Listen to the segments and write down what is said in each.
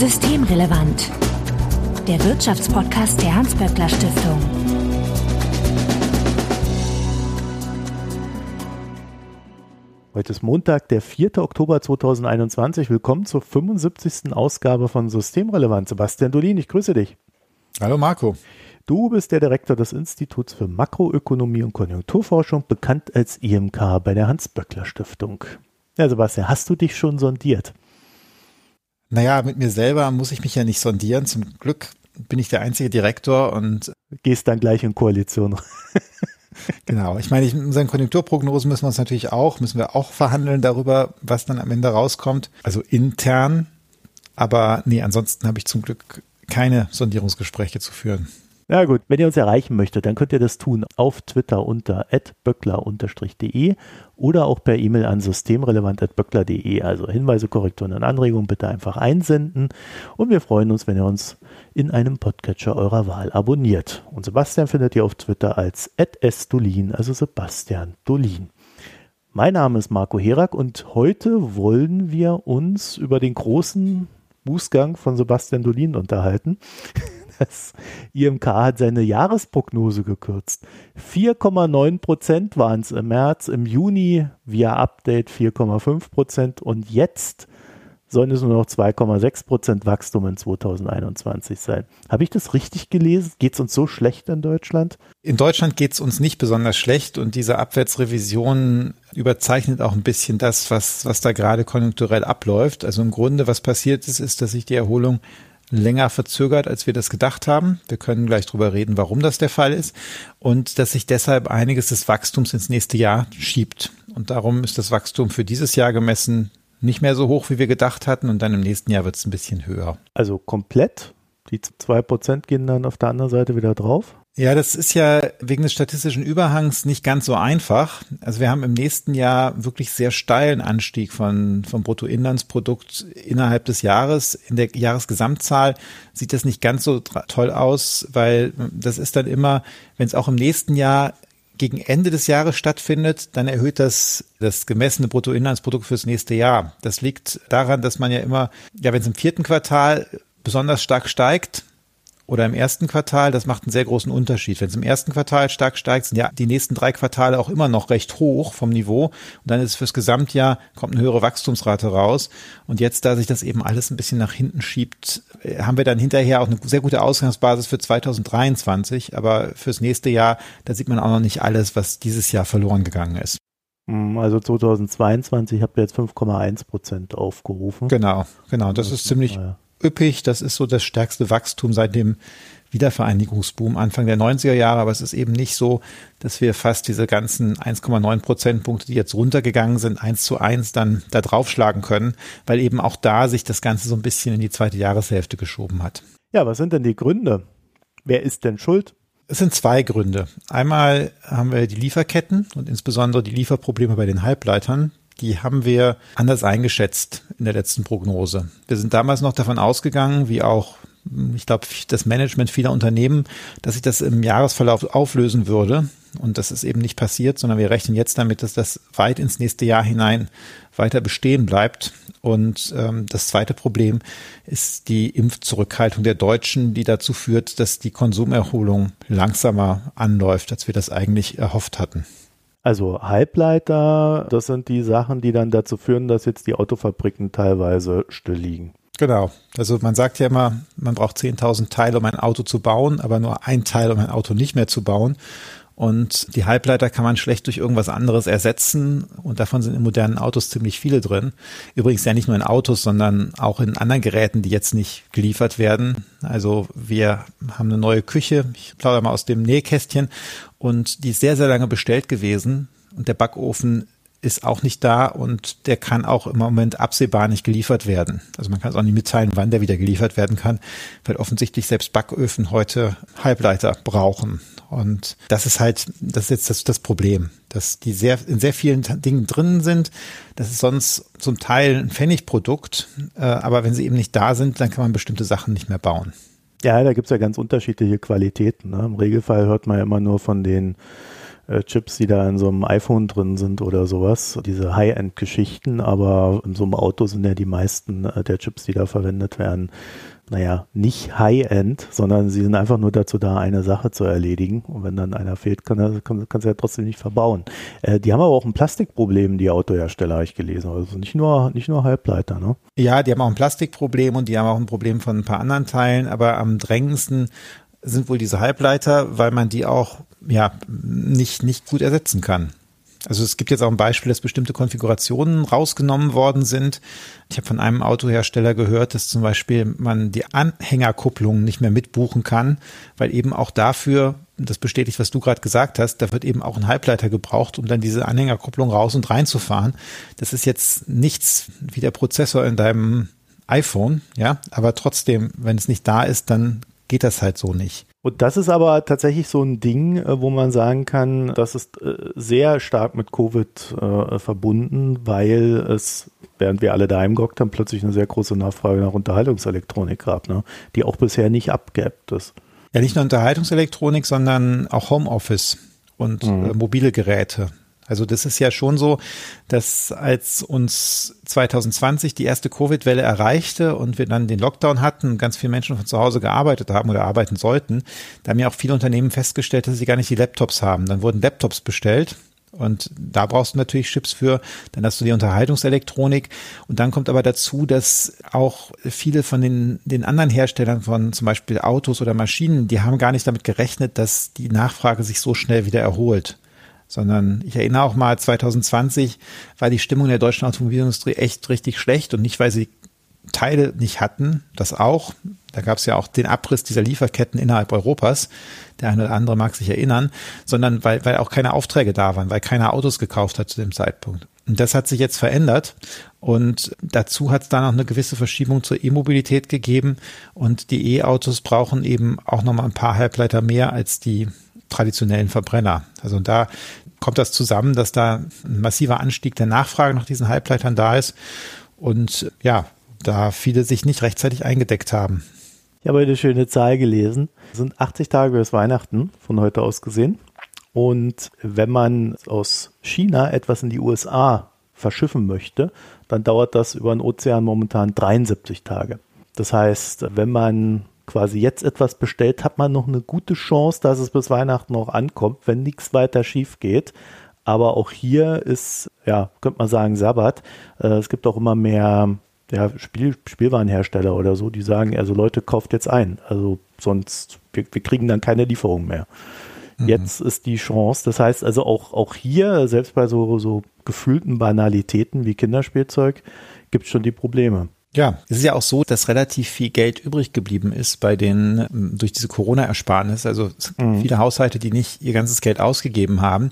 Systemrelevant. Der Wirtschaftspodcast der Hans-Böckler Stiftung. Heute ist Montag, der 4. Oktober 2021. Willkommen zur 75. Ausgabe von Systemrelevant. Sebastian Dolin, ich grüße dich. Hallo Marco. Du bist der Direktor des Instituts für Makroökonomie und Konjunkturforschung, bekannt als IMK bei der Hans-Böckler Stiftung. Ja, Sebastian, hast du dich schon sondiert? Naja, mit mir selber muss ich mich ja nicht sondieren. Zum Glück bin ich der einzige Direktor und gehst dann gleich in Koalition. genau. Ich meine, in unseren Konjunkturprognosen müssen wir uns natürlich auch, müssen wir auch verhandeln darüber, was dann am Ende rauskommt. Also intern. Aber nee, ansonsten habe ich zum Glück keine Sondierungsgespräche zu führen. Ja gut, wenn ihr uns erreichen möchtet, dann könnt ihr das tun auf Twitter unter böckler-de oder auch per E-Mail an systemrelevant.böckler.de. Also Hinweise, Korrekturen und Anregungen bitte einfach einsenden und wir freuen uns, wenn ihr uns in einem Podcatcher eurer Wahl abonniert. Und Sebastian findet ihr auf Twitter als @sdolin, also Sebastian Dolin. Mein Name ist Marco Herak und heute wollen wir uns über den großen Bußgang von Sebastian Dolin unterhalten. Das IMK hat seine Jahresprognose gekürzt. 4,9 Prozent waren es im März, im Juni via Update 4,5 Prozent und jetzt sollen es nur noch 2,6 Prozent Wachstum in 2021 sein. Habe ich das richtig gelesen? Geht es uns so schlecht in Deutschland? In Deutschland geht es uns nicht besonders schlecht und diese Abwärtsrevision überzeichnet auch ein bisschen das, was, was da gerade konjunkturell abläuft. Also im Grunde, was passiert ist, ist, dass sich die Erholung länger verzögert, als wir das gedacht haben. Wir können gleich drüber reden, warum das der Fall ist und dass sich deshalb einiges des Wachstums ins nächste Jahr schiebt. Und darum ist das Wachstum für dieses Jahr gemessen nicht mehr so hoch, wie wir gedacht hatten und dann im nächsten Jahr wird es ein bisschen höher. Also komplett? Die zwei Prozent gehen dann auf der anderen Seite wieder drauf? Ja, das ist ja wegen des statistischen Überhangs nicht ganz so einfach. Also wir haben im nächsten Jahr wirklich sehr steilen Anstieg von, vom Bruttoinlandsprodukt innerhalb des Jahres. In der Jahresgesamtzahl sieht das nicht ganz so toll aus, weil das ist dann immer, wenn es auch im nächsten Jahr gegen Ende des Jahres stattfindet, dann erhöht das das gemessene Bruttoinlandsprodukt fürs nächste Jahr. Das liegt daran, dass man ja immer, ja, wenn es im vierten Quartal besonders stark steigt, oder im ersten Quartal, das macht einen sehr großen Unterschied. Wenn es im ersten Quartal stark steigt, sind ja die nächsten drei Quartale auch immer noch recht hoch vom Niveau. Und dann ist fürs Gesamtjahr kommt eine höhere Wachstumsrate raus. Und jetzt, da sich das eben alles ein bisschen nach hinten schiebt, äh, haben wir dann hinterher auch eine sehr gute Ausgangsbasis für 2023. Aber fürs nächste Jahr, da sieht man auch noch nicht alles, was dieses Jahr verloren gegangen ist. Hm, also 2022 habt ihr jetzt 5,1 Prozent aufgerufen. Genau, genau. Das, das ist ziemlich, ja üppig. Das ist so das stärkste Wachstum seit dem Wiedervereinigungsboom Anfang der 90er Jahre. Aber es ist eben nicht so, dass wir fast diese ganzen 1,9 Prozentpunkte, die jetzt runtergegangen sind, eins zu eins dann da draufschlagen können, weil eben auch da sich das Ganze so ein bisschen in die zweite Jahreshälfte geschoben hat. Ja, was sind denn die Gründe? Wer ist denn schuld? Es sind zwei Gründe. Einmal haben wir die Lieferketten und insbesondere die Lieferprobleme bei den Halbleitern die haben wir anders eingeschätzt in der letzten Prognose. Wir sind damals noch davon ausgegangen, wie auch ich glaube, das Management vieler Unternehmen, dass sich das im Jahresverlauf auflösen würde. Und das ist eben nicht passiert, sondern wir rechnen jetzt damit, dass das weit ins nächste Jahr hinein weiter bestehen bleibt. Und ähm, das zweite Problem ist die Impfzurückhaltung der Deutschen, die dazu führt, dass die Konsumerholung langsamer anläuft, als wir das eigentlich erhofft hatten. Also Halbleiter, das sind die Sachen, die dann dazu führen, dass jetzt die Autofabriken teilweise still liegen. Genau. Also man sagt ja immer, man braucht 10.000 Teile, um ein Auto zu bauen, aber nur ein Teil, um ein Auto nicht mehr zu bauen. Und die Halbleiter kann man schlecht durch irgendwas anderes ersetzen. Und davon sind in modernen Autos ziemlich viele drin. Übrigens ja nicht nur in Autos, sondern auch in anderen Geräten, die jetzt nicht geliefert werden. Also wir haben eine neue Küche. Ich plaudere mal aus dem Nähkästchen. Und die ist sehr, sehr lange bestellt gewesen. Und der Backofen ist auch nicht da und der kann auch im Moment absehbar nicht geliefert werden. Also man kann es auch nicht mitteilen, wann der wieder geliefert werden kann, weil offensichtlich selbst Backöfen heute Halbleiter brauchen. Und das ist halt, das ist jetzt das, das Problem, dass die sehr, in sehr vielen Dingen drin sind. Das ist sonst zum Teil ein Pfennigprodukt, äh, aber wenn sie eben nicht da sind, dann kann man bestimmte Sachen nicht mehr bauen. Ja, da gibt es ja ganz unterschiedliche Qualitäten. Ne? Im Regelfall hört man ja immer nur von den äh, Chips, die da in so einem iPhone drin sind oder sowas, diese High-End-Geschichten, aber in so einem Auto sind ja die meisten äh, der Chips, die da verwendet werden, naja, nicht High-End, sondern sie sind einfach nur dazu da, eine Sache zu erledigen. Und wenn dann einer fehlt, kann er, kann, kann sie ja trotzdem nicht verbauen. Äh, die haben aber auch ein Plastikproblem, die Autohersteller, habe ich gelesen. Also nicht nur, nicht nur Halbleiter, ne? Ja, die haben auch ein Plastikproblem und die haben auch ein Problem von ein paar anderen Teilen, aber am drängendsten sind wohl diese Halbleiter, weil man die auch ja nicht, nicht gut ersetzen kann. Also es gibt jetzt auch ein Beispiel, dass bestimmte Konfigurationen rausgenommen worden sind. Ich habe von einem Autohersteller gehört, dass zum Beispiel man die Anhängerkupplung nicht mehr mitbuchen kann, weil eben auch dafür, das bestätigt, was du gerade gesagt hast, da wird eben auch ein Halbleiter gebraucht, um dann diese Anhängerkupplung raus und reinzufahren. Das ist jetzt nichts wie der Prozessor in deinem iPhone, ja, aber trotzdem, wenn es nicht da ist, dann geht das halt so nicht. Und das ist aber tatsächlich so ein Ding, äh, wo man sagen kann, das ist äh, sehr stark mit Covid äh, verbunden, weil es, während wir alle daheim gehockt haben, plötzlich eine sehr große Nachfrage nach Unterhaltungselektronik gab, ne? die auch bisher nicht abgeappt ist. Ja, nicht nur Unterhaltungselektronik, sondern auch Homeoffice und mhm. mobile Geräte. Also das ist ja schon so, dass als uns 2020 die erste Covid-Welle erreichte und wir dann den Lockdown hatten ganz viele Menschen von zu Hause gearbeitet haben oder arbeiten sollten, da haben ja auch viele Unternehmen festgestellt, dass sie gar nicht die Laptops haben. Dann wurden Laptops bestellt und da brauchst du natürlich Chips für. Dann hast du die Unterhaltungselektronik. Und dann kommt aber dazu, dass auch viele von den, den anderen Herstellern von zum Beispiel Autos oder Maschinen, die haben gar nicht damit gerechnet, dass die Nachfrage sich so schnell wieder erholt sondern ich erinnere auch mal, 2020 war die Stimmung der deutschen Automobilindustrie echt richtig schlecht und nicht, weil sie Teile nicht hatten, das auch. Da gab es ja auch den Abriss dieser Lieferketten innerhalb Europas. Der eine oder andere mag sich erinnern, sondern weil, weil auch keine Aufträge da waren, weil keiner Autos gekauft hat zu dem Zeitpunkt. Und das hat sich jetzt verändert. Und dazu hat es da noch eine gewisse Verschiebung zur E-Mobilität gegeben. Und die E-Autos brauchen eben auch nochmal ein paar Halbleiter mehr als die traditionellen Verbrenner. Also da kommt das zusammen, dass da ein massiver Anstieg der Nachfrage nach diesen Halbleitern da ist und ja, da viele sich nicht rechtzeitig eingedeckt haben. Ich habe eine schöne Zahl gelesen. Es sind 80 Tage bis Weihnachten von heute aus gesehen. Und wenn man aus China etwas in die USA verschiffen möchte, dann dauert das über den Ozean momentan 73 Tage. Das heißt, wenn man quasi jetzt etwas bestellt, hat man noch eine gute Chance, dass es bis Weihnachten noch ankommt, wenn nichts weiter schief geht. Aber auch hier ist, ja, könnte man sagen, Sabbat. Äh, es gibt auch immer mehr ja, Spiel, Spielwarenhersteller oder so, die sagen, also Leute, kauft jetzt ein. Also sonst, wir, wir kriegen dann keine Lieferung mehr. Mhm. Jetzt ist die Chance. Das heißt also auch, auch hier, selbst bei so, so gefühlten Banalitäten wie Kinderspielzeug, gibt es schon die Probleme. Ja, es ist ja auch so, dass relativ viel Geld übrig geblieben ist bei den, ähm, durch diese Corona-Ersparnis. Also mhm. viele Haushalte, die nicht ihr ganzes Geld ausgegeben haben.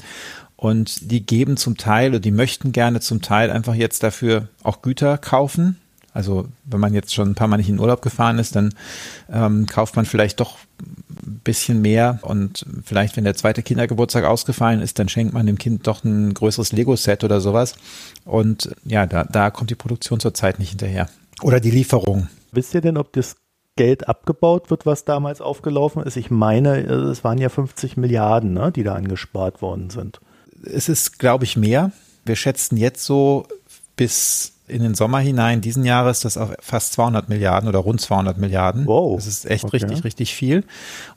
Und die geben zum Teil oder die möchten gerne zum Teil einfach jetzt dafür auch Güter kaufen. Also wenn man jetzt schon ein paar Mal nicht in Urlaub gefahren ist, dann ähm, kauft man vielleicht doch ein bisschen mehr und vielleicht, wenn der zweite Kindergeburtstag ausgefallen ist, dann schenkt man dem Kind doch ein größeres Lego-Set oder sowas. Und ja, da, da kommt die Produktion zurzeit nicht hinterher. Oder die Lieferung. Wisst ihr denn, ob das Geld abgebaut wird, was damals aufgelaufen ist? Ich meine, es waren ja 50 Milliarden, ne, die da angespart worden sind. Es ist, glaube ich, mehr. Wir schätzen jetzt so bis in den Sommer hinein diesen Jahres das auf fast 200 Milliarden oder rund 200 Milliarden. Wow. Das ist echt okay. richtig, richtig viel.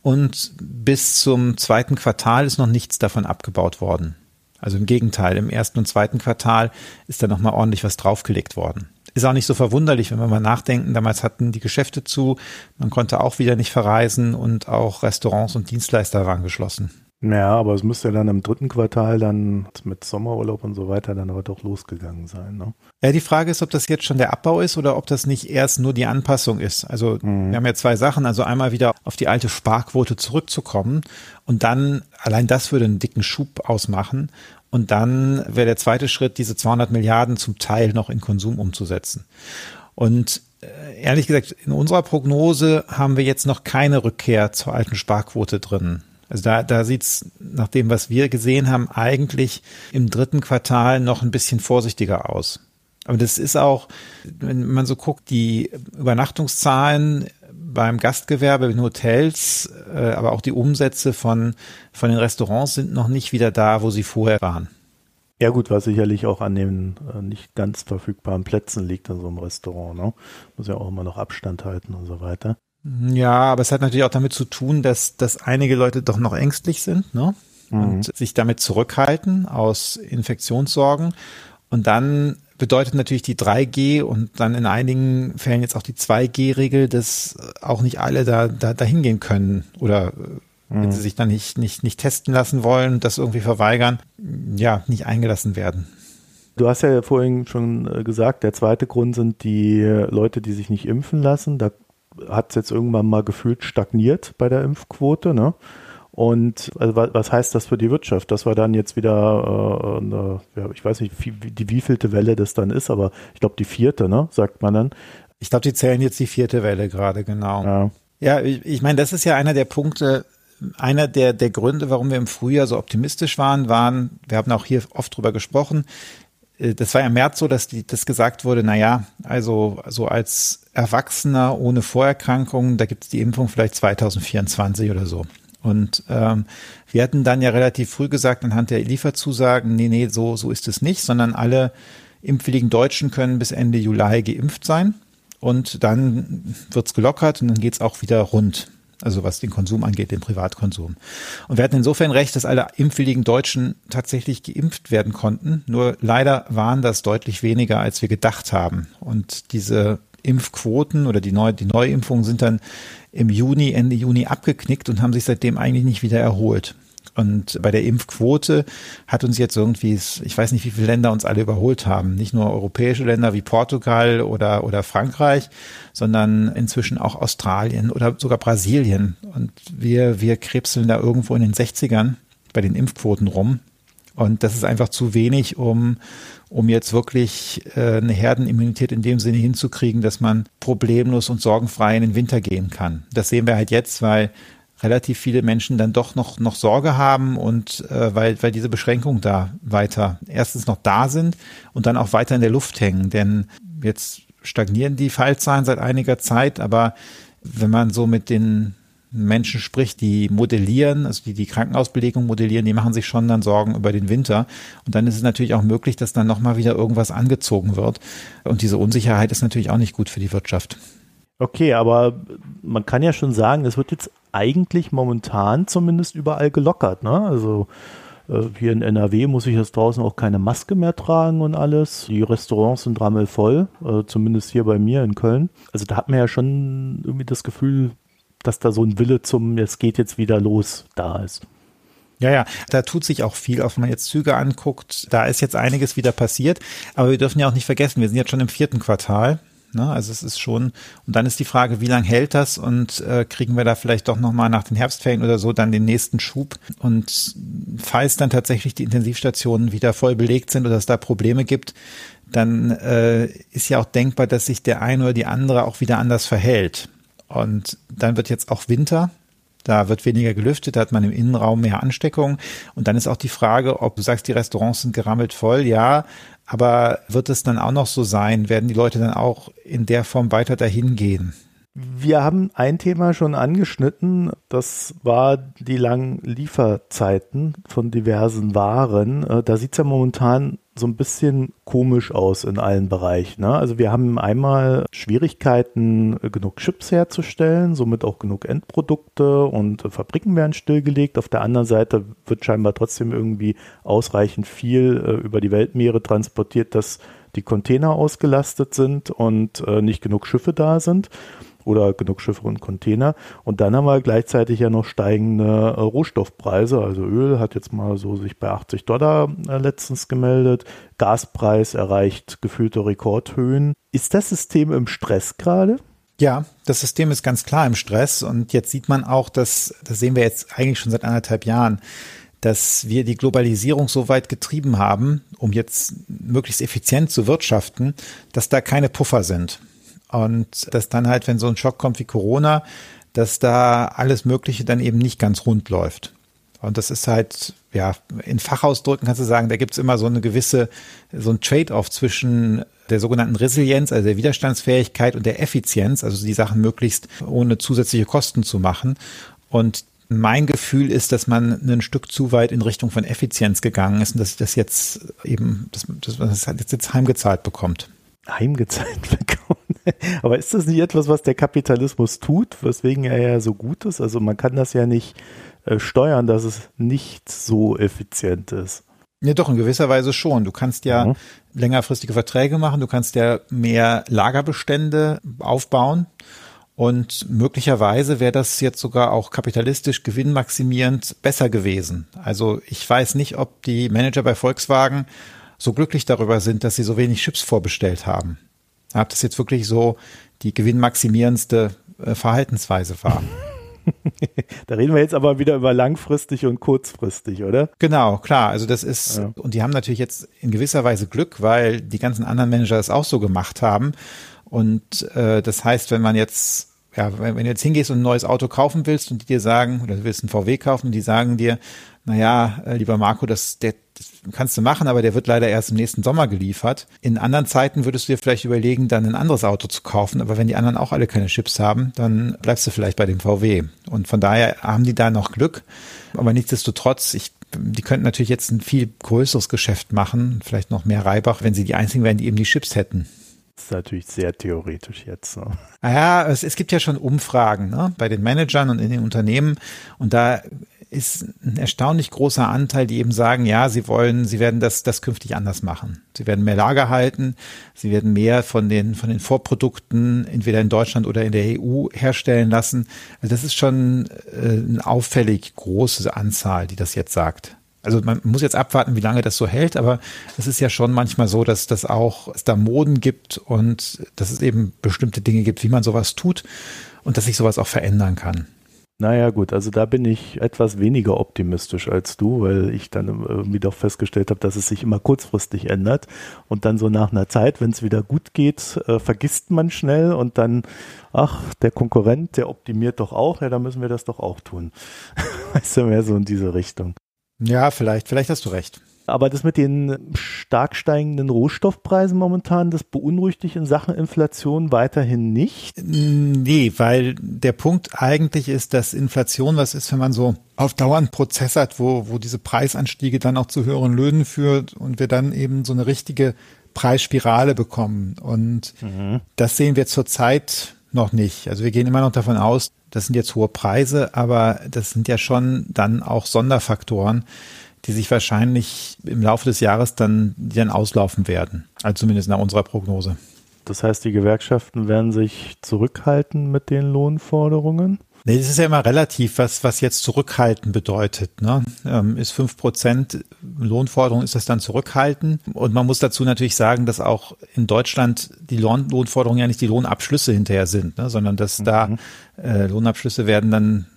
Und bis zum zweiten Quartal ist noch nichts davon abgebaut worden. Also im Gegenteil, im ersten und zweiten Quartal ist da nochmal ordentlich was draufgelegt worden. Ist auch nicht so verwunderlich, wenn wir mal nachdenken. Damals hatten die Geschäfte zu, man konnte auch wieder nicht verreisen und auch Restaurants und Dienstleister waren geschlossen. Ja, aber es müsste ja dann im dritten Quartal dann mit Sommerurlaub und so weiter dann aber doch losgegangen sein. Ne? Ja, die Frage ist, ob das jetzt schon der Abbau ist oder ob das nicht erst nur die Anpassung ist. Also mhm. wir haben ja zwei Sachen. Also einmal wieder auf die alte Sparquote zurückzukommen und dann, allein das würde einen dicken Schub ausmachen. Und dann wäre der zweite Schritt, diese 200 Milliarden zum Teil noch in Konsum umzusetzen. Und äh, ehrlich gesagt, in unserer Prognose haben wir jetzt noch keine Rückkehr zur alten Sparquote drin. Also da, da sieht's nach dem, was wir gesehen haben, eigentlich im dritten Quartal noch ein bisschen vorsichtiger aus. Aber das ist auch, wenn man so guckt, die Übernachtungszahlen beim Gastgewerbe, in Hotels, äh, aber auch die Umsätze von, von den Restaurants sind noch nicht wieder da, wo sie vorher waren. Ja gut, was sicherlich auch an den äh, nicht ganz verfügbaren Plätzen liegt in so einem Restaurant. Ne? Muss ja auch immer noch Abstand halten und so weiter. Ja, aber es hat natürlich auch damit zu tun, dass, dass einige Leute doch noch ängstlich sind ne? Mhm. und sich damit zurückhalten aus Infektionssorgen. Und dann bedeutet natürlich die 3G und dann in einigen Fällen jetzt auch die 2G-Regel, dass auch nicht alle da, da dahin gehen können oder äh, wenn mhm. sie sich dann nicht, nicht, nicht testen lassen wollen, das irgendwie verweigern, ja, nicht eingelassen werden. Du hast ja vorhin schon äh, gesagt, der zweite Grund sind die Leute, die sich nicht impfen lassen. Da hat es jetzt irgendwann mal gefühlt stagniert bei der Impfquote. Ne? Und also, was heißt das für die Wirtschaft? Das war dann jetzt wieder äh, eine, ja, ich weiß nicht, wie, die wievielte Welle das dann ist, aber ich glaube die vierte, ne, sagt man dann. Ich glaube, die zählen jetzt die vierte Welle gerade, genau. Ja, ja ich, ich meine, das ist ja einer der Punkte, einer der, der Gründe, warum wir im Frühjahr so optimistisch waren, waren, wir haben auch hier oft drüber gesprochen, äh, das war ja im März so, dass die, das gesagt wurde, na ja, also so als Erwachsener ohne Vorerkrankungen, da gibt es die Impfung vielleicht 2024 oder so. Und ähm, wir hatten dann ja relativ früh gesagt, anhand der Lieferzusagen, nee, nee, so, so ist es nicht, sondern alle impfwilligen Deutschen können bis Ende Juli geimpft sein. Und dann wird's gelockert und dann geht's auch wieder rund also was den Konsum angeht, den Privatkonsum. Und wir hatten insofern recht, dass alle impfwilligen Deutschen tatsächlich geimpft werden konnten. Nur leider waren das deutlich weniger, als wir gedacht haben. Und diese Impfquoten oder die, Neu die Neuimpfungen sind dann im Juni, Ende Juni abgeknickt und haben sich seitdem eigentlich nicht wieder erholt. Und bei der Impfquote hat uns jetzt irgendwie, ich weiß nicht, wie viele Länder uns alle überholt haben. Nicht nur europäische Länder wie Portugal oder, oder Frankreich, sondern inzwischen auch Australien oder sogar Brasilien. Und wir, wir krebseln da irgendwo in den 60ern bei den Impfquoten rum. Und das ist einfach zu wenig, um, um jetzt wirklich äh, eine Herdenimmunität in dem Sinne hinzukriegen, dass man problemlos und sorgenfrei in den Winter gehen kann. Das sehen wir halt jetzt, weil relativ viele Menschen dann doch noch, noch Sorge haben und äh, weil, weil diese Beschränkungen da weiter erstens noch da sind und dann auch weiter in der Luft hängen. Denn jetzt stagnieren die Fallzahlen seit einiger Zeit, aber wenn man so mit den Menschen spricht, die modellieren, also die die Krankenhausbelegung modellieren, die machen sich schon dann Sorgen über den Winter. Und dann ist es natürlich auch möglich, dass dann nochmal wieder irgendwas angezogen wird. Und diese Unsicherheit ist natürlich auch nicht gut für die Wirtschaft. Okay, aber man kann ja schon sagen, es wird jetzt eigentlich momentan zumindest überall gelockert. Ne? Also äh, hier in NRW muss ich jetzt draußen auch keine Maske mehr tragen und alles. Die Restaurants sind rammelvoll, äh, zumindest hier bei mir in Köln. Also da hat man ja schon irgendwie das Gefühl, dass da so ein Wille zum, es geht jetzt wieder los, da ist. Ja, ja, da tut sich auch viel, auch wenn man jetzt Züge anguckt. Da ist jetzt einiges wieder passiert. Aber wir dürfen ja auch nicht vergessen, wir sind jetzt schon im vierten Quartal. Ne? Also es ist schon, und dann ist die Frage, wie lange hält das und äh, kriegen wir da vielleicht doch nochmal nach den Herbstferien oder so dann den nächsten Schub? Und falls dann tatsächlich die Intensivstationen wieder voll belegt sind oder es da Probleme gibt, dann äh, ist ja auch denkbar, dass sich der eine oder die andere auch wieder anders verhält. Und dann wird jetzt auch Winter. Da wird weniger gelüftet, da hat man im Innenraum mehr Ansteckung. Und dann ist auch die Frage, ob du sagst, die Restaurants sind gerammelt voll. Ja, aber wird es dann auch noch so sein? Werden die Leute dann auch in der Form weiter dahin gehen? Wir haben ein Thema schon angeschnitten, das war die langen Lieferzeiten von diversen Waren. Äh, da sieht es ja momentan so ein bisschen komisch aus in allen Bereichen. Ne? Also wir haben einmal Schwierigkeiten, genug Chips herzustellen, somit auch genug Endprodukte und Fabriken werden stillgelegt. Auf der anderen Seite wird scheinbar trotzdem irgendwie ausreichend viel äh, über die Weltmeere transportiert, dass die Container ausgelastet sind und äh, nicht genug Schiffe da sind oder genug Schiffe und Container. Und dann haben wir gleichzeitig ja noch steigende äh, Rohstoffpreise. Also Öl hat jetzt mal so sich bei 80 Dollar äh, letztens gemeldet. Gaspreis erreicht gefühlte Rekordhöhen. Ist das System im Stress gerade? Ja, das System ist ganz klar im Stress und jetzt sieht man auch, dass, das sehen wir jetzt eigentlich schon seit anderthalb Jahren, dass wir die Globalisierung so weit getrieben haben, um jetzt möglichst effizient zu wirtschaften, dass da keine Puffer sind. Und dass dann halt, wenn so ein Schock kommt wie Corona, dass da alles Mögliche dann eben nicht ganz rund läuft. Und das ist halt, ja, in Fachausdrücken kannst du sagen, da gibt's immer so eine gewisse, so ein Trade-off zwischen der sogenannten Resilienz, also der Widerstandsfähigkeit und der Effizienz, also die Sachen möglichst ohne zusätzliche Kosten zu machen. Und mein Gefühl ist, dass man ein Stück zu weit in Richtung von Effizienz gegangen ist und dass das jetzt eben, dass, man das jetzt, jetzt heimgezahlt bekommt. Heimgezahlt bekommt. Aber ist das nicht etwas, was der Kapitalismus tut, weswegen er ja so gut ist? Also man kann das ja nicht äh, steuern, dass es nicht so effizient ist. Ja, doch, in gewisser Weise schon. Du kannst ja mhm. längerfristige Verträge machen, du kannst ja mehr Lagerbestände aufbauen und möglicherweise wäre das jetzt sogar auch kapitalistisch gewinnmaximierend besser gewesen. Also ich weiß nicht, ob die Manager bei Volkswagen so glücklich darüber sind, dass sie so wenig Chips vorbestellt haben. Ob das jetzt wirklich so die gewinnmaximierendste äh, Verhaltensweise war. da reden wir jetzt aber wieder über langfristig und kurzfristig, oder? Genau, klar. Also das ist, ja. und die haben natürlich jetzt in gewisser Weise Glück, weil die ganzen anderen Manager das auch so gemacht haben. Und äh, das heißt, wenn man jetzt ja, wenn, wenn du jetzt hingehst und ein neues Auto kaufen willst und die dir sagen, oder du willst einen VW kaufen und die sagen dir, naja, äh, lieber Marco, das, der, kannst du machen, aber der wird leider erst im nächsten Sommer geliefert. In anderen Zeiten würdest du dir vielleicht überlegen, dann ein anderes Auto zu kaufen, aber wenn die anderen auch alle keine Chips haben, dann bleibst du vielleicht bei dem VW. Und von daher haben die da noch Glück, aber nichtsdestotrotz, ich die könnten natürlich jetzt ein viel größeres Geschäft machen, vielleicht noch mehr Reibach, wenn sie die einzigen wären, die eben die Chips hätten. Das ist natürlich sehr theoretisch jetzt. So. Naja, es, es gibt ja schon Umfragen ne, bei den Managern und in den Unternehmen und da ist ein erstaunlich großer Anteil, die eben sagen, ja, sie wollen, sie werden das, das künftig anders machen. Sie werden mehr Lager halten, sie werden mehr von den, von den Vorprodukten entweder in Deutschland oder in der EU herstellen lassen. Also das ist schon äh, eine auffällig große Anzahl, die das jetzt sagt. Also man muss jetzt abwarten, wie lange das so hält, aber es ist ja schon manchmal so, dass das auch es da Moden gibt und dass es eben bestimmte Dinge gibt, wie man sowas tut und dass sich sowas auch verändern kann. Naja, gut, also da bin ich etwas weniger optimistisch als du, weil ich dann irgendwie doch festgestellt habe, dass es sich immer kurzfristig ändert und dann so nach einer Zeit, wenn es wieder gut geht, äh, vergisst man schnell und dann, ach, der Konkurrent, der optimiert doch auch, ja, dann müssen wir das doch auch tun. weißt du, mehr so in diese Richtung. Ja, vielleicht, vielleicht hast du recht. Aber das mit den stark steigenden Rohstoffpreisen momentan, das beunruhigt dich in Sachen Inflation weiterhin nicht? Nee, weil der Punkt eigentlich ist, dass Inflation was ist, wenn man so auf Dauer einen Prozess hat, wo, wo diese Preisanstiege dann auch zu höheren Löhnen führt und wir dann eben so eine richtige Preisspirale bekommen. Und mhm. das sehen wir zurzeit noch nicht. Also wir gehen immer noch davon aus, das sind jetzt hohe Preise, aber das sind ja schon dann auch Sonderfaktoren, die sich wahrscheinlich im Laufe des Jahres dann, die dann auslaufen werden. Also zumindest nach unserer Prognose. Das heißt, die Gewerkschaften werden sich zurückhalten mit den Lohnforderungen? Nee, das ist ja immer relativ, was, was jetzt zurückhalten bedeutet. Ne? Ähm, ist fünf Prozent Lohnforderung, ist das dann zurückhalten? Und man muss dazu natürlich sagen, dass auch in Deutschland die Lohn Lohnforderungen ja nicht die Lohnabschlüsse hinterher sind, ne? sondern dass mhm. da äh, Lohnabschlüsse werden dann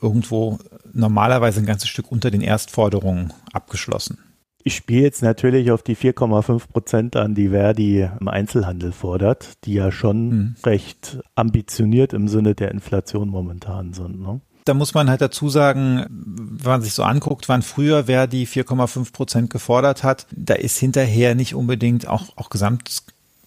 irgendwo normalerweise ein ganzes Stück unter den Erstforderungen abgeschlossen. Ich spiele jetzt natürlich auf die 4,5 Prozent an, die Verdi im Einzelhandel fordert, die ja schon mhm. recht ambitioniert im Sinne der Inflation momentan sind. Ne? Da muss man halt dazu sagen, wenn man sich so anguckt, wann früher Verdi 4,5 Prozent gefordert hat, da ist hinterher nicht unbedingt auch, auch gesamt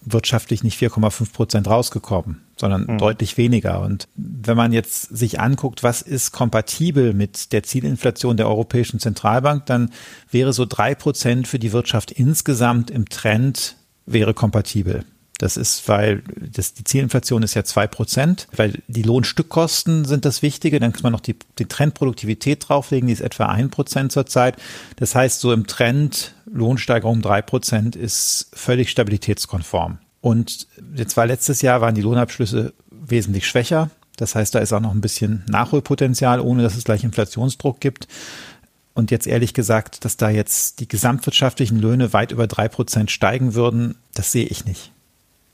wirtschaftlich nicht 4,5 Prozent rausgekommen, sondern mhm. deutlich weniger. Und wenn man jetzt sich anguckt, was ist kompatibel mit der Zielinflation der Europäischen Zentralbank, dann wäre so drei Prozent für die Wirtschaft insgesamt im Trend wäre kompatibel. Das ist, weil das, die Zielinflation ist ja zwei Prozent, weil die Lohnstückkosten sind das Wichtige. Dann kann man noch die, die Trendproduktivität drauflegen, die ist etwa ein Prozent zurzeit. Das heißt, so im Trend Lohnsteigerung drei Prozent ist völlig stabilitätskonform. Und jetzt war letztes Jahr waren die Lohnabschlüsse wesentlich schwächer. Das heißt, da ist auch noch ein bisschen Nachholpotenzial, ohne dass es gleich Inflationsdruck gibt. Und jetzt ehrlich gesagt, dass da jetzt die gesamtwirtschaftlichen Löhne weit über drei Prozent steigen würden, das sehe ich nicht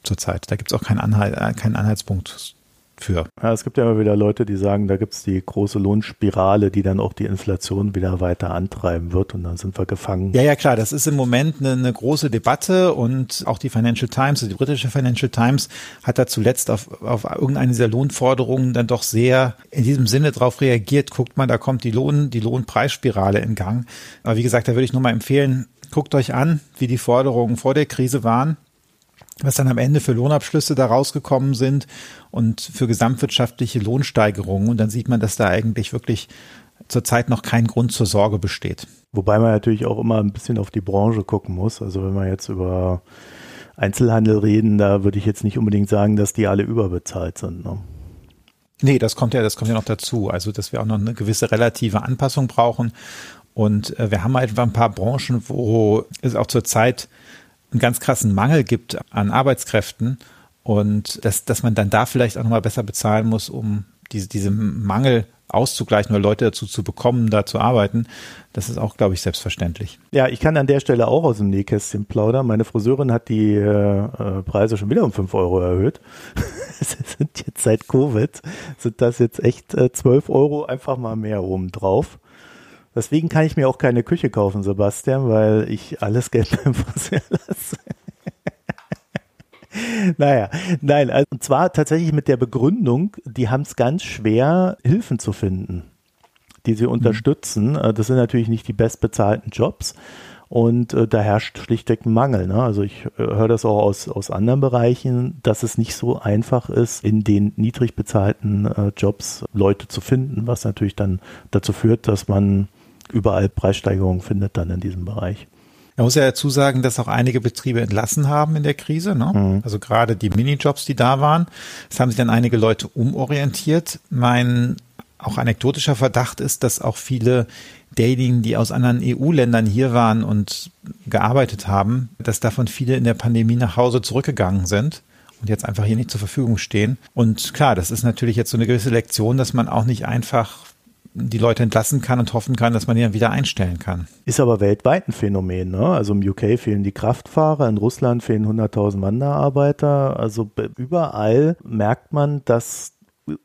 zurzeit. Da gibt es auch keinen, Anhalt, äh, keinen Anhaltspunkt für. Ja, es gibt ja immer wieder Leute, die sagen, da gibt es die große Lohnspirale, die dann auch die Inflation wieder weiter antreiben wird und dann sind wir gefangen. Ja, ja, klar, das ist im Moment eine, eine große Debatte und auch die Financial Times, also die britische Financial Times hat da zuletzt auf, auf irgendeine dieser Lohnforderungen dann doch sehr in diesem Sinne darauf reagiert. Guckt mal, da kommt die Lohn, die Lohnpreisspirale in Gang. Aber wie gesagt, da würde ich nur mal empfehlen, guckt euch an, wie die Forderungen vor der Krise waren was dann am Ende für Lohnabschlüsse da rausgekommen sind und für gesamtwirtschaftliche Lohnsteigerungen. Und dann sieht man, dass da eigentlich wirklich zurzeit noch kein Grund zur Sorge besteht. Wobei man natürlich auch immer ein bisschen auf die Branche gucken muss. Also wenn wir jetzt über Einzelhandel reden, da würde ich jetzt nicht unbedingt sagen, dass die alle überbezahlt sind. Ne? Nee, das kommt ja, das kommt ja noch dazu. Also, dass wir auch noch eine gewisse relative Anpassung brauchen. Und äh, wir haben halt ein paar Branchen, wo es auch zurzeit einen ganz krassen Mangel gibt an Arbeitskräften und dass, dass man dann da vielleicht auch nochmal besser bezahlen muss, um diese, diese Mangel auszugleichen oder Leute dazu zu bekommen, da zu arbeiten, das ist auch, glaube ich, selbstverständlich. Ja, ich kann an der Stelle auch aus dem Nähkästchen plaudern. Meine Friseurin hat die äh, äh Preise schon wieder um 5 Euro erhöht. Es sind jetzt seit Covid, sind das jetzt echt äh, 12 Euro einfach mal mehr oben drauf. Deswegen kann ich mir auch keine Küche kaufen, Sebastian, weil ich alles Geld beim Friseur lasse. naja, nein, also, und zwar tatsächlich mit der Begründung, die haben es ganz schwer, Hilfen zu finden, die sie mhm. unterstützen. Mhm. Das sind natürlich nicht die bestbezahlten Jobs. Und äh, da herrscht schlichtweg ein Mangel. Ne? Also ich äh, höre das auch aus, aus anderen Bereichen, dass es nicht so einfach ist, in den niedrig bezahlten äh, Jobs Leute zu finden, was natürlich dann dazu führt, dass man überall Preissteigerungen findet dann in diesem Bereich. Man muss ja dazu sagen, dass auch einige Betriebe entlassen haben in der Krise. Ne? Mhm. Also gerade die Minijobs, die da waren, es haben sich dann einige Leute umorientiert. Mein auch anekdotischer Verdacht ist, dass auch viele derjenigen, die aus anderen EU-Ländern hier waren und gearbeitet haben, dass davon viele in der Pandemie nach Hause zurückgegangen sind und jetzt einfach hier nicht zur Verfügung stehen. Und klar, das ist natürlich jetzt so eine gewisse Lektion, dass man auch nicht einfach die Leute entlassen kann und hoffen kann, dass man die dann wieder einstellen kann. Ist aber weltweit ein Phänomen. Ne? Also im UK fehlen die Kraftfahrer, in Russland fehlen 100.000 Wanderarbeiter. Also überall merkt man, dass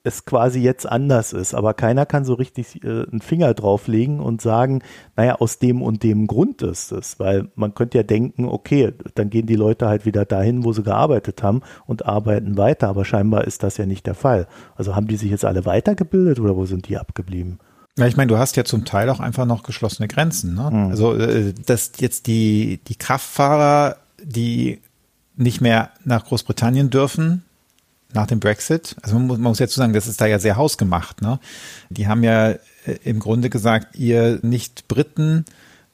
es quasi jetzt anders ist, aber keiner kann so richtig äh, einen Finger drauflegen und sagen, naja, aus dem und dem Grund ist es, weil man könnte ja denken, okay, dann gehen die Leute halt wieder dahin, wo sie gearbeitet haben und arbeiten weiter, aber scheinbar ist das ja nicht der Fall. Also haben die sich jetzt alle weitergebildet oder wo sind die abgeblieben? Ja, ich meine, du hast ja zum Teil auch einfach noch geschlossene Grenzen. Ne? Mhm. Also, äh, dass jetzt die, die Kraftfahrer, die nicht mehr nach Großbritannien dürfen, nach dem Brexit. Also man muss, man muss jetzt sagen, das ist da ja sehr hausgemacht. Ne? Die haben ja äh, im Grunde gesagt, ihr Nicht-Briten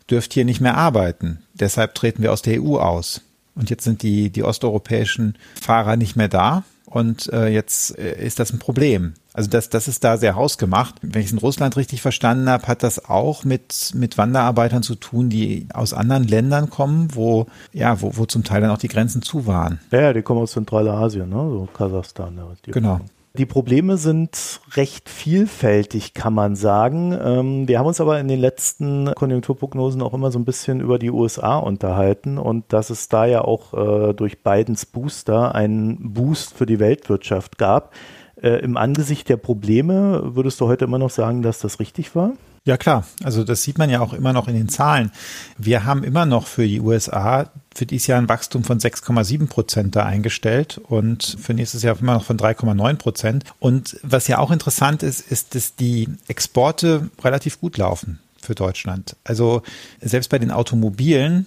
dürft hier nicht mehr arbeiten. Deshalb treten wir aus der EU aus. Und jetzt sind die, die osteuropäischen Fahrer nicht mehr da. Und äh, jetzt äh, ist das ein Problem. Also das, das ist da sehr hausgemacht. Wenn ich es in Russland richtig verstanden habe, hat das auch mit, mit Wanderarbeitern zu tun, die aus anderen Ländern kommen, wo, ja, wo, wo zum Teil dann auch die Grenzen zu waren. Ja, ja die kommen aus Zentralasien, ne? so Kasachstan. Ja, genau. Kommen. Die Probleme sind recht vielfältig, kann man sagen. Ähm, wir haben uns aber in den letzten Konjunkturprognosen auch immer so ein bisschen über die USA unterhalten und dass es da ja auch äh, durch Bidens Booster einen Boost für die Weltwirtschaft gab. Äh, Im Angesicht der Probleme würdest du heute immer noch sagen, dass das richtig war? Ja klar, also das sieht man ja auch immer noch in den Zahlen. Wir haben immer noch für die USA für dieses Jahr ein Wachstum von 6,7 Prozent da eingestellt und für nächstes Jahr immer noch von 3,9 Prozent. Und was ja auch interessant ist, ist, dass die Exporte relativ gut laufen für Deutschland. Also selbst bei den Automobilen,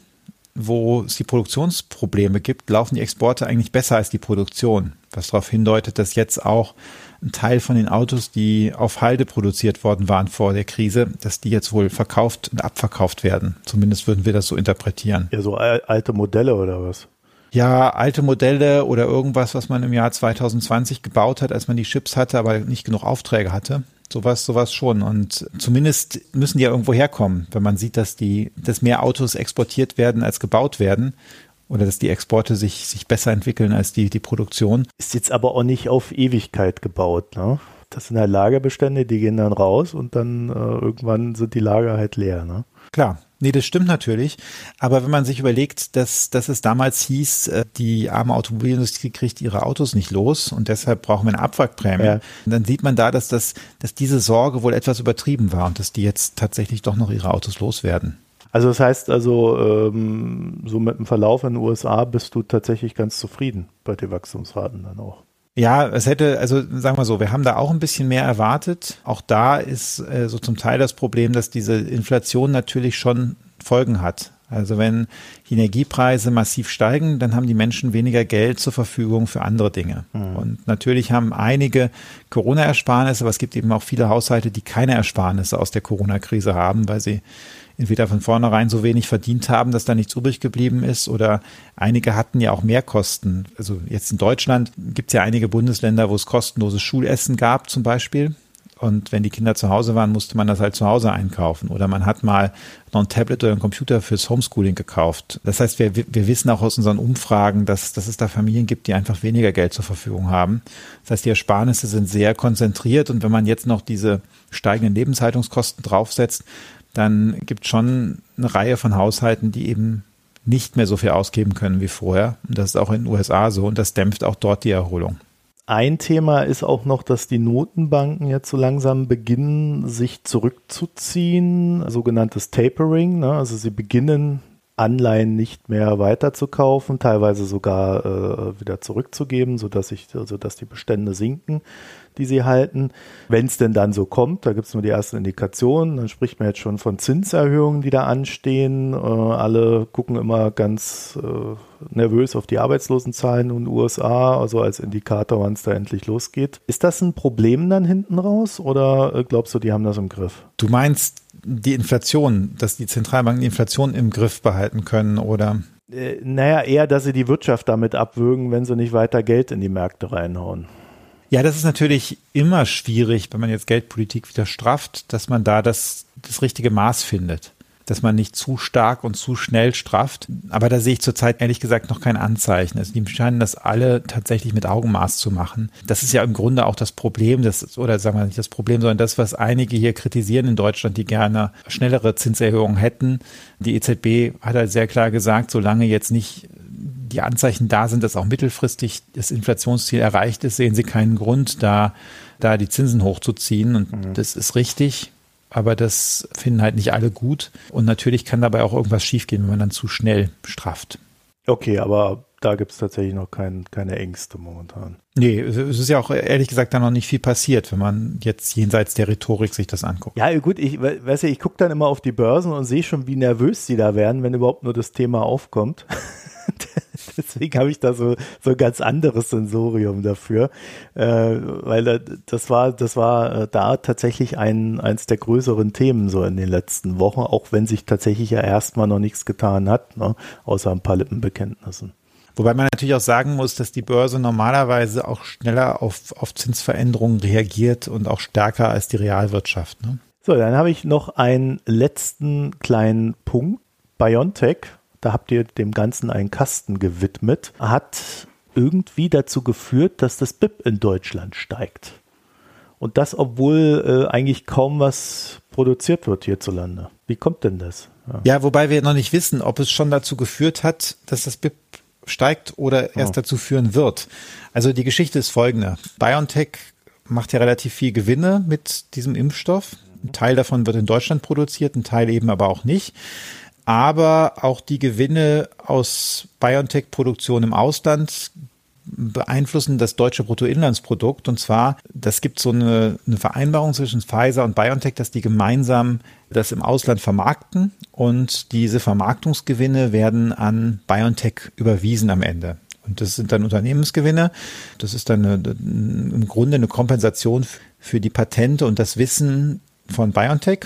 wo es die Produktionsprobleme gibt, laufen die Exporte eigentlich besser als die Produktion, was darauf hindeutet, dass jetzt auch ein Teil von den Autos, die auf Halde produziert worden waren vor der Krise, dass die jetzt wohl verkauft und abverkauft werden. Zumindest würden wir das so interpretieren. Ja, so alte Modelle oder was? Ja, alte Modelle oder irgendwas, was man im Jahr 2020 gebaut hat, als man die Chips hatte, aber nicht genug Aufträge hatte. Sowas, sowas schon. Und zumindest müssen die ja irgendwo herkommen, wenn man sieht, dass die, dass mehr Autos exportiert werden als gebaut werden oder dass die Exporte sich, sich besser entwickeln als die, die Produktion. Ist jetzt aber auch nicht auf Ewigkeit gebaut, ne? Das sind halt Lagerbestände, die gehen dann raus und dann äh, irgendwann sind die Lager halt leer, ne? Klar, Nee, das stimmt natürlich. Aber wenn man sich überlegt, dass, dass es damals hieß, äh, die arme Automobilindustrie kriegt ihre Autos nicht los und deshalb brauchen wir eine Abwrackprämie, ja. dann sieht man da, dass, das, dass diese Sorge wohl etwas übertrieben war und dass die jetzt tatsächlich doch noch ihre Autos loswerden. Also das heißt also, ähm, so mit dem Verlauf in den USA bist du tatsächlich ganz zufrieden bei den Wachstumsraten dann auch. Ja, es hätte, also sagen wir so, wir haben da auch ein bisschen mehr erwartet. Auch da ist äh, so zum Teil das Problem, dass diese Inflation natürlich schon Folgen hat. Also wenn die Energiepreise massiv steigen, dann haben die Menschen weniger Geld zur Verfügung für andere Dinge. Mhm. Und natürlich haben einige Corona-Ersparnisse, aber es gibt eben auch viele Haushalte, die keine Ersparnisse aus der Corona-Krise haben, weil sie entweder von vornherein so wenig verdient haben, dass da nichts übrig geblieben ist oder einige hatten ja auch Mehrkosten. Also jetzt in Deutschland gibt es ja einige Bundesländer, wo es kostenloses Schulessen gab zum Beispiel. Und wenn die Kinder zu Hause waren, musste man das halt zu Hause einkaufen. Oder man hat mal noch ein Tablet oder ein Computer fürs Homeschooling gekauft. Das heißt, wir, wir wissen auch aus unseren Umfragen, dass, dass es da Familien gibt, die einfach weniger Geld zur Verfügung haben. Das heißt, die Ersparnisse sind sehr konzentriert. Und wenn man jetzt noch diese steigenden Lebenshaltungskosten draufsetzt, dann gibt es schon eine Reihe von Haushalten, die eben nicht mehr so viel ausgeben können wie vorher. Und das ist auch in den USA so und das dämpft auch dort die Erholung. Ein Thema ist auch noch, dass die Notenbanken jetzt so langsam beginnen, sich zurückzuziehen, sogenanntes Tapering. Ne? Also sie beginnen Anleihen nicht mehr weiterzukaufen, teilweise sogar äh, wieder zurückzugeben, sodass ich, also die Bestände sinken die sie halten. Wenn es denn dann so kommt, da gibt es nur die ersten Indikationen, dann spricht man jetzt schon von Zinserhöhungen, die da anstehen. Äh, alle gucken immer ganz äh, nervös auf die Arbeitslosenzahlen in den USA, also als Indikator, wann es da endlich losgeht. Ist das ein Problem dann hinten raus oder äh, glaubst du, die haben das im Griff? Du meinst die Inflation, dass die Zentralbanken die Inflation im Griff behalten können oder? Äh, naja, eher, dass sie die Wirtschaft damit abwürgen, wenn sie nicht weiter Geld in die Märkte reinhauen. Ja, das ist natürlich immer schwierig, wenn man jetzt Geldpolitik wieder strafft, dass man da das, das richtige Maß findet. Dass man nicht zu stark und zu schnell strafft. Aber da sehe ich zurzeit ehrlich gesagt noch kein Anzeichen. Also die scheinen das alle tatsächlich mit Augenmaß zu machen. Das ist ja im Grunde auch das Problem, das, oder sagen wir nicht das Problem, sondern das, was einige hier kritisieren in Deutschland, die gerne schnellere Zinserhöhungen hätten. Die EZB hat halt sehr klar gesagt, solange jetzt nicht die Anzeichen da sind, dass auch mittelfristig das Inflationsziel erreicht ist, sehen Sie keinen Grund, da, da die Zinsen hochzuziehen. Und mhm. das ist richtig. Aber das finden halt nicht alle gut. Und natürlich kann dabei auch irgendwas schiefgehen, wenn man dann zu schnell strafft. Okay, aber da gibt es tatsächlich noch kein, keine Ängste momentan. Nee, es ist ja auch ehrlich gesagt da noch nicht viel passiert, wenn man jetzt jenseits der Rhetorik sich das anguckt. Ja, gut, ich weiß ja, ich gucke dann immer auf die Börsen und sehe schon, wie nervös sie da werden, wenn überhaupt nur das Thema aufkommt. Deswegen habe ich da so, so ein ganz anderes Sensorium dafür, äh, weil das war, das war äh, da tatsächlich ein, eins der größeren Themen so in den letzten Wochen, auch wenn sich tatsächlich ja erstmal noch nichts getan hat, ne, außer ein paar Lippenbekenntnissen. Wobei man natürlich auch sagen muss, dass die Börse normalerweise auch schneller auf, auf Zinsveränderungen reagiert und auch stärker als die Realwirtschaft. Ne? So, dann habe ich noch einen letzten kleinen Punkt. Biontech da habt ihr dem Ganzen einen Kasten gewidmet, hat irgendwie dazu geführt, dass das BIP in Deutschland steigt. Und das, obwohl äh, eigentlich kaum was produziert wird hierzulande. Wie kommt denn das? Ja. ja. wobei wir noch nicht wissen, ob es schon dazu geführt hat, dass das BIP steigt oder erst oh. dazu führen wird. Also die Geschichte ist folgende. BioNTech macht ja relativ viel Gewinne mit diesem Impfstoff. Ein Teil davon wird in Deutschland produziert, ein Teil eben aber auch nicht aber auch die Gewinne aus BioNTech-Produktion im Ausland beeinflussen das deutsche Bruttoinlandsprodukt. Und zwar, das gibt so eine, eine, Vereinbarung zwischen Pfizer und BioNTech, dass die gemeinsam das im Ausland vermarkten und diese Vermarktungsgewinne werden an BioNTech überwiesen am Ende. Und das sind dann Unternehmensgewinne. Das ist dann eine, im Grunde eine Kompensation für die Patente und das Wissen von BioNTech.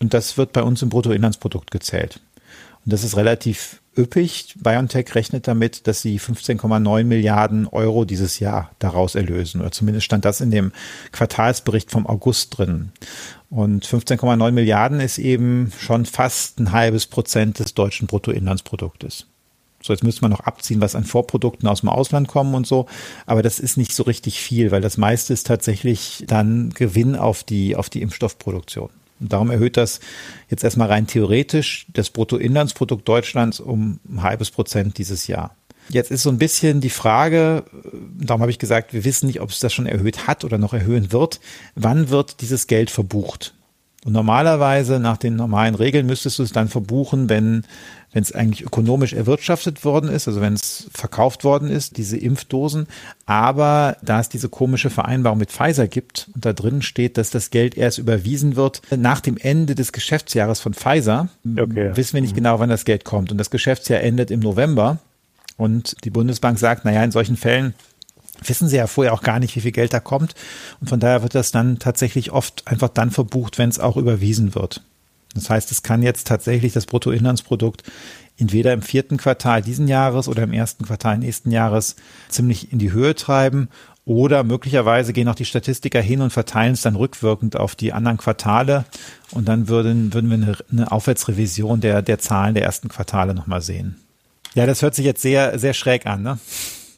Und das wird bei uns im Bruttoinlandsprodukt gezählt. Und das ist relativ üppig. BioNTech rechnet damit, dass sie 15,9 Milliarden Euro dieses Jahr daraus erlösen. Oder zumindest stand das in dem Quartalsbericht vom August drin. Und 15,9 Milliarden ist eben schon fast ein halbes Prozent des deutschen Bruttoinlandsproduktes. So, jetzt müsste man noch abziehen, was an Vorprodukten aus dem Ausland kommen und so. Aber das ist nicht so richtig viel, weil das meiste ist tatsächlich dann Gewinn auf die, auf die Impfstoffproduktion. Und darum erhöht das jetzt erstmal rein theoretisch das Bruttoinlandsprodukt Deutschlands um ein halbes Prozent dieses Jahr. Jetzt ist so ein bisschen die Frage, darum habe ich gesagt, wir wissen nicht, ob es das schon erhöht hat oder noch erhöhen wird. Wann wird dieses Geld verbucht? Und normalerweise nach den normalen Regeln müsstest du es dann verbuchen, wenn wenn es eigentlich ökonomisch erwirtschaftet worden ist, also wenn es verkauft worden ist, diese Impfdosen. Aber da es diese komische Vereinbarung mit Pfizer gibt und da drin steht, dass das Geld erst überwiesen wird nach dem Ende des Geschäftsjahres von Pfizer, okay. wissen wir nicht mhm. genau, wann das Geld kommt. Und das Geschäftsjahr endet im November. Und die Bundesbank sagt, naja, in solchen Fällen wissen sie ja vorher auch gar nicht, wie viel Geld da kommt. Und von daher wird das dann tatsächlich oft einfach dann verbucht, wenn es auch überwiesen wird. Das heißt, es kann jetzt tatsächlich das Bruttoinlandsprodukt entweder im vierten Quartal diesen Jahres oder im ersten Quartal nächsten Jahres ziemlich in die Höhe treiben oder möglicherweise gehen auch die Statistiker hin und verteilen es dann rückwirkend auf die anderen Quartale und dann würden, würden wir eine, Aufwärtsrevision der, der Zahlen der ersten Quartale nochmal sehen. Ja, das hört sich jetzt sehr, sehr schräg an, ne?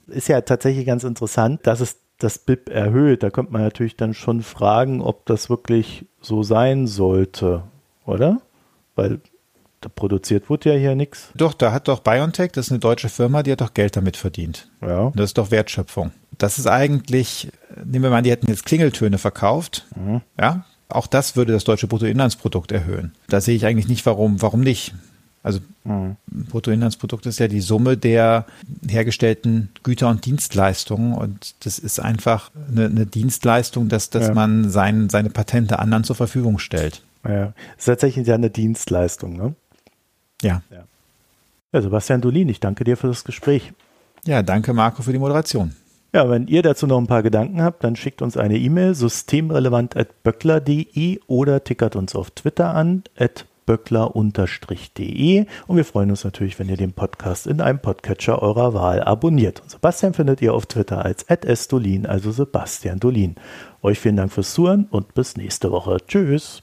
Ist ja tatsächlich ganz interessant, dass es das BIP erhöht. Da könnte man natürlich dann schon fragen, ob das wirklich so sein sollte, oder? Weil da produziert wurde ja hier nichts. Doch, da hat doch BioNTech, das ist eine deutsche Firma, die hat doch Geld damit verdient. Ja. Das ist doch Wertschöpfung. Das ist eigentlich, nehmen wir mal, die hätten jetzt Klingeltöne verkauft. Mhm. Ja, auch das würde das deutsche Bruttoinlandsprodukt erhöhen. Da sehe ich eigentlich nicht, warum, warum nicht. Also mhm. Bruttoinlandsprodukt ist ja die Summe der hergestellten Güter und Dienstleistungen und das ist einfach eine, eine Dienstleistung, dass, dass ja. man sein, seine Patente anderen zur Verfügung stellt. Ja, das ist tatsächlich ja eine Dienstleistung, ne? Ja. ja. Ja, Sebastian Dolin, ich danke dir für das Gespräch. Ja, danke Marco für die Moderation. Ja, wenn ihr dazu noch ein paar Gedanken habt, dann schickt uns eine E-Mail systemrelevant.böckler.de oder tickert uns auf Twitter an böckler-de und wir freuen uns natürlich, wenn ihr den Podcast in einem Podcatcher eurer Wahl abonniert. Und Sebastian findet ihr auf Twitter als @sdolin, also Sebastian Dolin. Euch vielen Dank fürs Zuhören und bis nächste Woche. Tschüss.